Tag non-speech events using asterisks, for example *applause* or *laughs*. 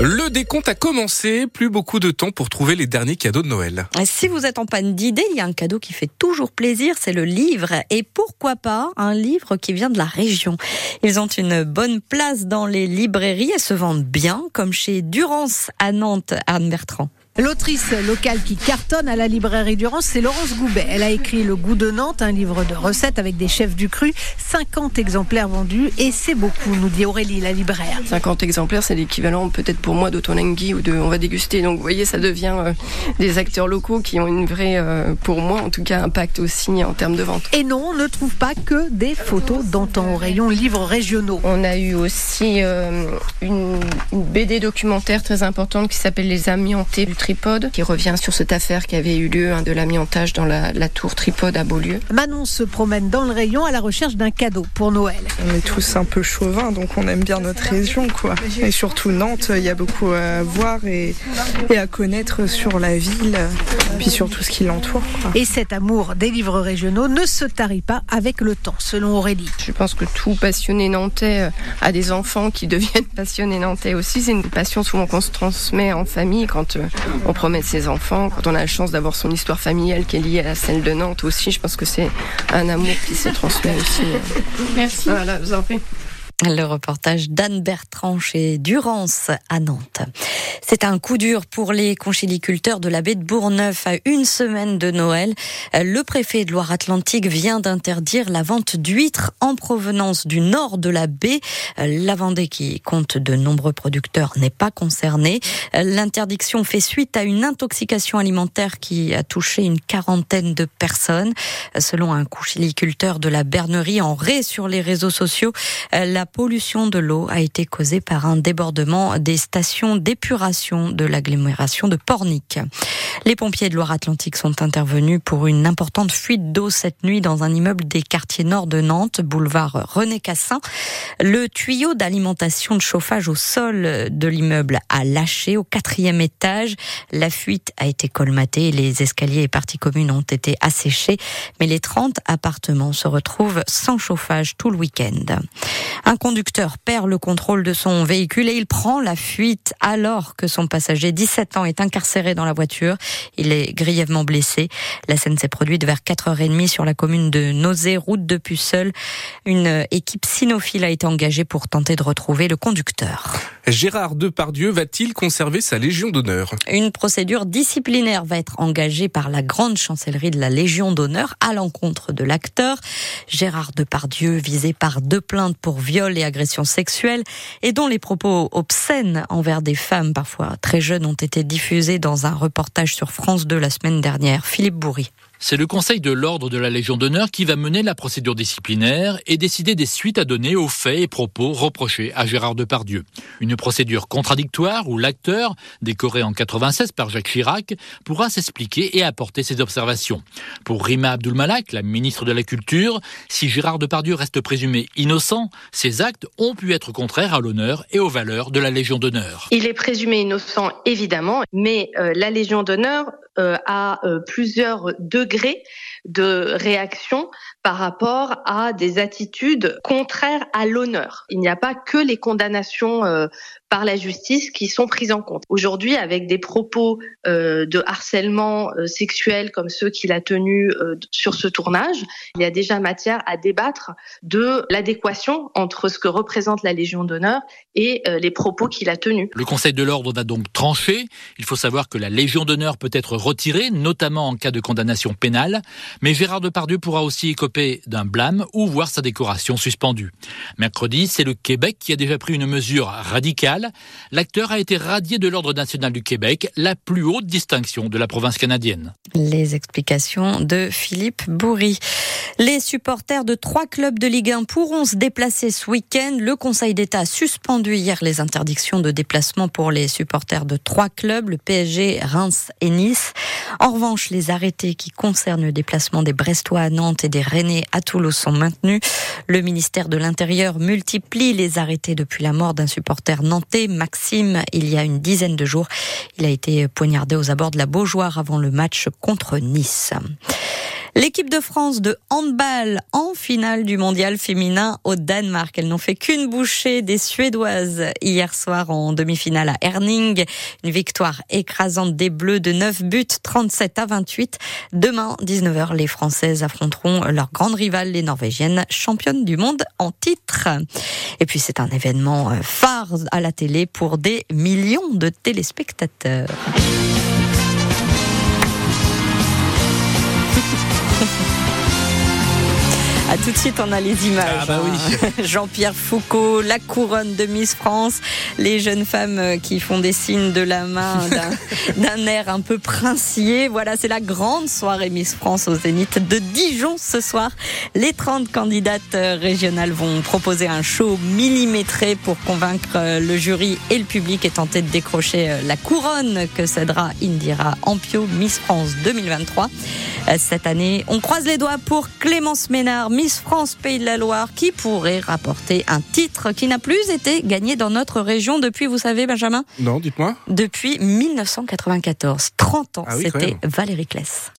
Le décompte a commencé, plus beaucoup de temps pour trouver les derniers cadeaux de Noël. Si vous êtes en panne d'idées, il y a un cadeau qui fait toujours plaisir, c'est le livre. Et pourquoi pas un livre qui vient de la région Ils ont une bonne place dans les librairies et se vendent bien, comme chez Durance à Nantes, Anne Bertrand. L'autrice locale qui cartonne à la librairie Durance, c'est Laurence Goubet. Elle a écrit Le goût de Nantes, un livre de recettes avec des chefs du cru. 50 exemplaires vendus et c'est beaucoup, nous dit Aurélie, la libraire. 50 exemplaires, c'est l'équivalent peut-être pour moi d'Otonangui ou de On va déguster. Donc vous voyez, ça devient euh, des acteurs locaux qui ont une vraie, euh, pour moi en tout cas, impact aussi en termes de vente. Et non, on ne trouve pas que des photos d'antan au rayon livres régionaux. On a eu aussi euh, une, une, BD documentaire très importante qui s'appelle Les Amiantés du Tripode, qui revient sur cette affaire qui avait eu lieu hein, de l'amiantage dans la, la, tour Tripode à Beaulieu. Manon se promène dans le rayon à la recherche d'un cadeau pour Noël. On est tous un peu chauvins, donc on aime bien notre région, quoi. Et surtout Nantes, il y a beaucoup à voir et, et à connaître sur la ville, puis sur tout ce qui l'entoure. Et cet amour des livres régionaux ne se tarit pas avec le temps, selon Aurélie. Je pense que tout passionné nantais a des enfants qui *laughs* deviennent passionnés nantais aussi. C'est une passion souvent qu'on se transmet en famille quand on promène ses enfants, quand on a la chance d'avoir son histoire familiale qui est liée à celle de Nantes aussi. Je pense que c'est un amour qui se transmet aussi. Merci. Voilà, vous en prie. Le reportage d'Anne Bertrand chez Durance à Nantes. C'est un coup dur pour les conchiliculteurs de la baie de Bourgneuf à une semaine de Noël. Le préfet de Loire-Atlantique vient d'interdire la vente d'huîtres en provenance du nord de la baie. La Vendée, qui compte de nombreux producteurs, n'est pas concernée. L'interdiction fait suite à une intoxication alimentaire qui a touché une quarantaine de personnes. Selon un conchiliculteur de la Bernerie en Ré sur les réseaux sociaux, la pollution de l'eau a été causée par un débordement des stations d'épuration de l'agglomération de Pornic. Les pompiers de Loire-Atlantique sont intervenus pour une importante fuite d'eau cette nuit dans un immeuble des quartiers nord de Nantes, boulevard René Cassin. Le tuyau d'alimentation de chauffage au sol de l'immeuble a lâché au quatrième étage. La fuite a été colmatée. Les escaliers et parties communes ont été asséchés, mais les 30 appartements se retrouvent sans chauffage tout le week-end. Conducteur perd le contrôle de son véhicule et il prend la fuite alors que son passager, 17 ans, est incarcéré dans la voiture. Il est grièvement blessé. La scène s'est produite vers 4h30 sur la commune de Nausée, route de Puceul. Une équipe cynophile a été engagée pour tenter de retrouver le conducteur. Gérard Depardieu va-t-il conserver sa Légion d'honneur? Une procédure disciplinaire va être engagée par la grande chancellerie de la Légion d'honneur à l'encontre de l'acteur. Gérard Depardieu, visé par deux plaintes pour viol et agression sexuelle et dont les propos obscènes envers des femmes parfois très jeunes ont été diffusés dans un reportage sur France 2 la semaine dernière. Philippe Bourri. C'est le Conseil de l'Ordre de la Légion d'honneur qui va mener la procédure disciplinaire et décider des suites à donner aux faits et propos reprochés à Gérard Depardieu. Une procédure contradictoire où l'acteur, décoré en 96 par Jacques Chirac, pourra s'expliquer et apporter ses observations. Pour Rima Abdulmalak, la ministre de la Culture, si Gérard Depardieu reste présumé innocent, ses actes ont pu être contraires à l'honneur et aux valeurs de la Légion d'honneur. Il est présumé innocent, évidemment, mais euh, la Légion d'honneur euh, a euh, plusieurs degrés de réaction par rapport à des attitudes contraires à l'honneur. Il n'y a pas que les condamnations euh, par la justice qui sont prises en compte. Aujourd'hui, avec des propos euh, de harcèlement euh, sexuel comme ceux qu'il a tenus sur ce tournage, il y a déjà matière à débattre de l'adéquation entre ce que représente la Légion d'honneur et les propos qu'il a tenus. Le Conseil de l'ordre a donc tranché. Il faut savoir que la Légion d'honneur peut être retirée, notamment en cas de condamnation pénale, mais Gérard Depardieu pourra aussi écoper d'un blâme ou voir sa décoration suspendue. Mercredi, c'est le Québec qui a déjà pris une mesure radicale l'acteur a été radié de l'Ordre national du Québec, la plus haute distinction de la province canadienne. Les explications de Philippe Bourri. Les supporters de trois clubs de Ligue 1 pourront se déplacer ce week-end. Le Conseil d'État a suspendu hier les interdictions de déplacement pour les supporters de trois clubs, le PSG, Reims et Nice. En revanche, les arrêtés qui concernent le déplacement des Brestois à Nantes et des Rennais à Toulouse sont maintenus. Le ministère de l'Intérieur multiplie les arrêtés depuis la mort d'un supporter nantais, Maxime, il y a une dizaine de jours. Il a été poignardé aux abords de la Beaujoire avant le match contre Nice. L'équipe de France de handball en finale du mondial féminin au Danemark. Elles n'ont fait qu'une bouchée des Suédoises hier soir en demi-finale à Herning. Une victoire écrasante des Bleus de 9 buts, 37 à 28. Demain, 19h, les Françaises affronteront leur grande rivale, les Norvégiennes, championnes du monde en titre. Et puis c'est un événement euh, phare à la télé pour des millions de téléspectateurs. Tout de suite, on a les images. Ah bah oui. *laughs* Jean-Pierre Foucault, la couronne de Miss France, les jeunes femmes euh, qui font des signes de la main *laughs* d'un- air un peu princier. Voilà, c'est la grande soirée Miss France au Zénith de Dijon ce soir. Les 30 candidates euh, régionales vont proposer un show millimétré pour convaincre euh, le jury et le public et tenter de décrocher la couronne que cédera Indira Ampio, Miss France 2023. Euh, Cette année, on croise les doigts pour Clémence Ménard, Miss France Pays de la Loire, qui pourrait rapporter un titre qui n'a plus été gagné dans notre région depuis, vous savez, Benjamin, Non, dites-moi. depuis 1994. 30 ans, Ah oui, c'était. Valérie Kless.